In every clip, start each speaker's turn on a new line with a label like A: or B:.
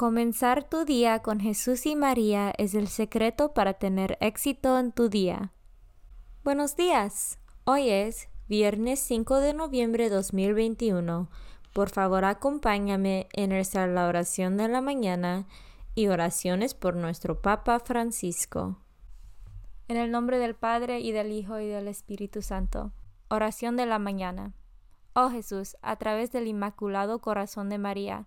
A: Comenzar tu día con Jesús y María es el secreto para tener éxito en tu día. Buenos días. Hoy es viernes 5 de noviembre de 2021. Por favor, acompáñame en la oración de la mañana y oraciones por nuestro Papa Francisco. En el nombre del Padre y del Hijo y del Espíritu Santo. Oración de la mañana. Oh Jesús, a través del Inmaculado Corazón de María,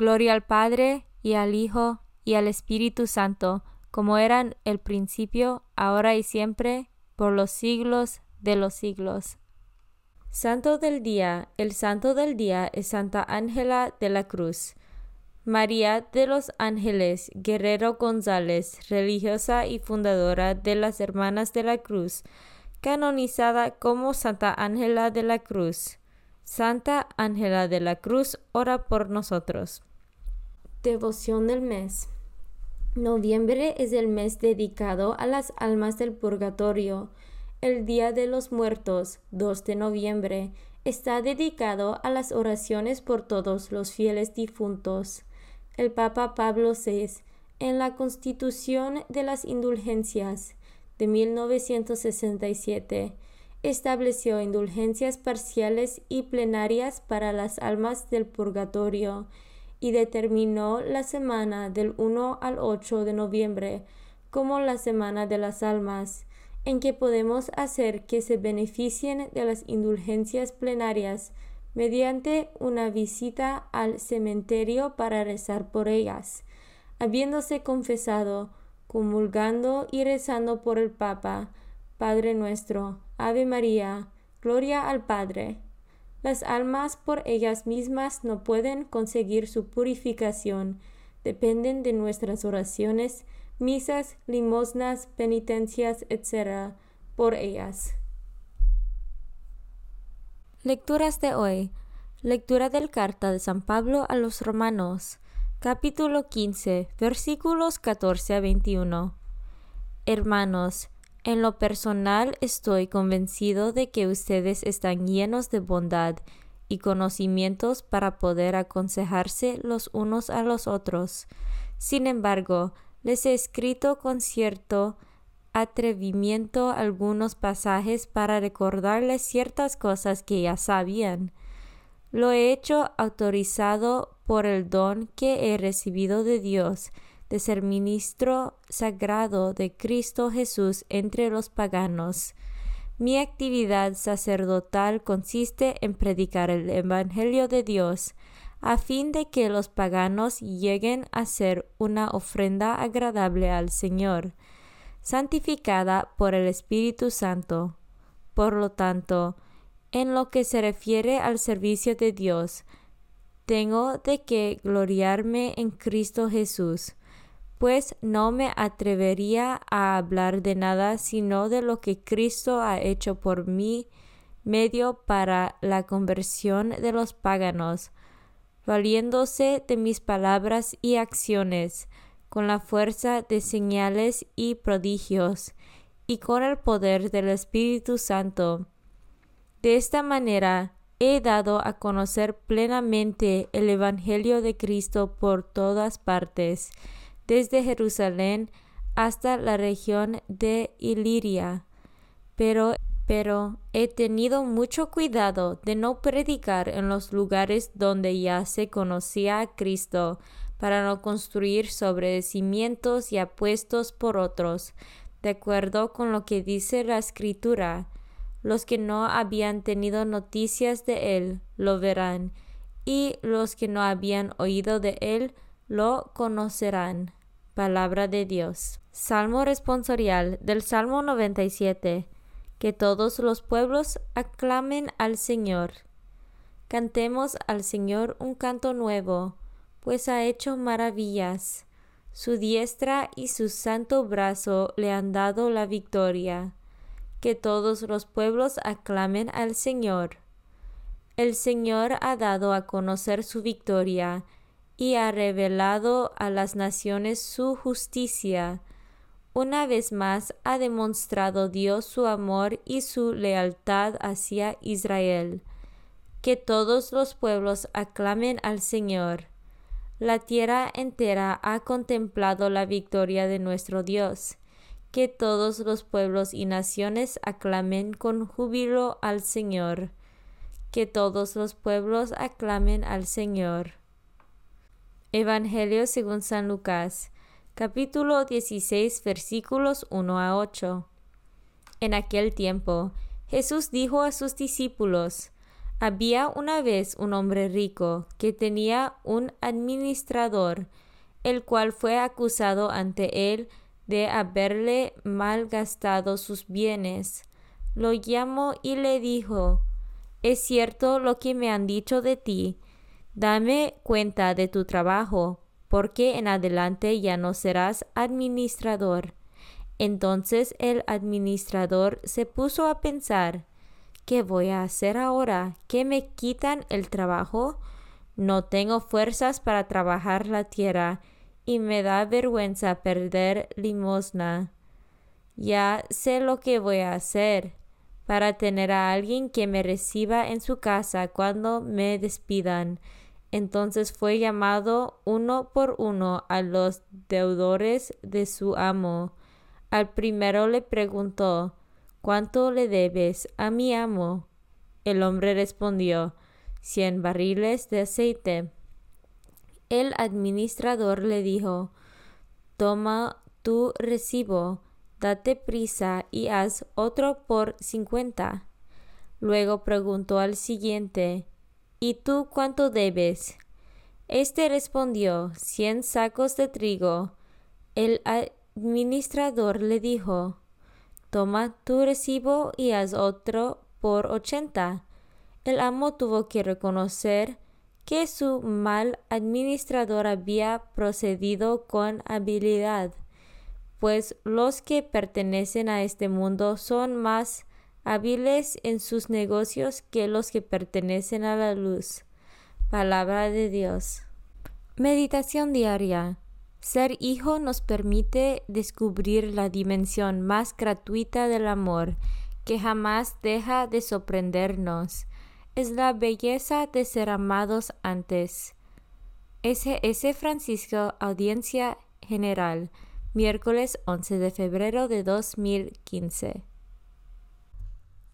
A: Gloria al Padre, y al Hijo, y al Espíritu Santo, como eran el principio, ahora y siempre, por los siglos de los siglos. Santo del Día. El Santo del Día es Santa Ángela de la Cruz. María de los Ángeles Guerrero González, religiosa y fundadora de las Hermanas de la Cruz, canonizada como Santa Ángela de la Cruz. Santa Ángela de la Cruz, ora por nosotros. Devoción del mes. Noviembre es el mes dedicado a las almas del purgatorio. El Día de los Muertos, 2 de noviembre, está dedicado a las oraciones por todos los fieles difuntos. El Papa Pablo VI, en la Constitución de las Indulgencias de 1967, estableció indulgencias parciales y plenarias para las almas del purgatorio y determinó la semana del 1 al 8 de noviembre como la Semana de las Almas, en que podemos hacer que se beneficien de las indulgencias plenarias mediante una visita al cementerio para rezar por ellas, habiéndose confesado, comulgando y rezando por el Papa, Padre nuestro, Ave María, Gloria al Padre, las almas por ellas mismas no pueden conseguir su purificación, dependen de nuestras oraciones, misas, limosnas, penitencias, etc. por ellas. Lecturas de hoy. Lectura del carta de San Pablo a los Romanos, capítulo 15, versículos 14 a 21. Hermanos, en lo personal estoy convencido de que ustedes están llenos de bondad y conocimientos para poder aconsejarse los unos a los otros. Sin embargo, les he escrito con cierto atrevimiento algunos pasajes para recordarles ciertas cosas que ya sabían. Lo he hecho autorizado por el don que he recibido de Dios, de ser ministro sagrado de Cristo Jesús entre los paganos. Mi actividad sacerdotal consiste en predicar el Evangelio de Dios, a fin de que los paganos lleguen a ser una ofrenda agradable al Señor, santificada por el Espíritu Santo. por lo tanto, en lo que se refiere al servicio de Dios, tengo de que gloriarme en Cristo Jesús, pues no me atrevería a hablar de nada sino de lo que Cristo ha hecho por mí medio para la conversión de los paganos, valiéndose de mis palabras y acciones, con la fuerza de señales y prodigios, y con el poder del Espíritu Santo. De esta manera he dado a conocer plenamente el Evangelio de Cristo por todas partes, desde Jerusalén hasta la región de Iliria. Pero pero he tenido mucho cuidado de no predicar en los lugares donde ya se conocía a Cristo, para no construir sobre cimientos ya puestos por otros, de acuerdo con lo que dice la Escritura. Los que no habían tenido noticias de él lo verán, y los que no habían oído de él lo conocerán. Palabra de Dios. Salmo responsorial del Salmo 97 que todos los pueblos aclamen al Señor. Cantemos al Señor un canto nuevo, pues ha hecho maravillas. Su diestra y su santo brazo le han dado la victoria. Que todos los pueblos aclamen al Señor. El Señor ha dado a conocer su victoria y ha revelado a las naciones su justicia una vez más ha demostrado Dios su amor y su lealtad hacia Israel. Que todos los pueblos aclamen al Señor. La tierra entera ha contemplado la victoria de nuestro Dios. Que todos los pueblos y naciones aclamen con júbilo al Señor. Que todos los pueblos aclamen al Señor. Evangelio según San Lucas capítulo 16 versículos 1 a 8. En aquel tiempo Jesús dijo a sus discípulos, había una vez un hombre rico que tenía un administrador, el cual fue acusado ante él de haberle malgastado sus bienes. Lo llamó y le dijo, Es cierto lo que me han dicho de ti, dame cuenta de tu trabajo porque en adelante ya no serás administrador. Entonces el administrador se puso a pensar, ¿qué voy a hacer ahora? ¿Que me quitan el trabajo? No tengo fuerzas para trabajar la tierra y me da vergüenza perder limosna. Ya sé lo que voy a hacer para tener a alguien que me reciba en su casa cuando me despidan entonces fue llamado uno por uno a los deudores de su amo. Al primero le preguntó, ¿Cuánto le debes a mi amo? El hombre respondió, cien barriles de aceite. El administrador le dijo, Toma tu recibo, date prisa y haz otro por cincuenta. Luego preguntó al siguiente, ¿Y tú cuánto debes? Este respondió, cien sacos de trigo. El administrador le dijo, Toma tu recibo y haz otro por ochenta. El amo tuvo que reconocer que su mal administrador había procedido con habilidad, pues los que pertenecen a este mundo son más hábiles en sus negocios que los que pertenecen a la luz. Palabra de Dios. Meditación diaria. Ser hijo nos permite descubrir la dimensión más gratuita del amor, que jamás deja de sorprendernos. Es la belleza de ser amados antes. S.S. Francisco, Audiencia General, miércoles 11 de febrero de 2015.